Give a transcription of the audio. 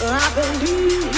I believe.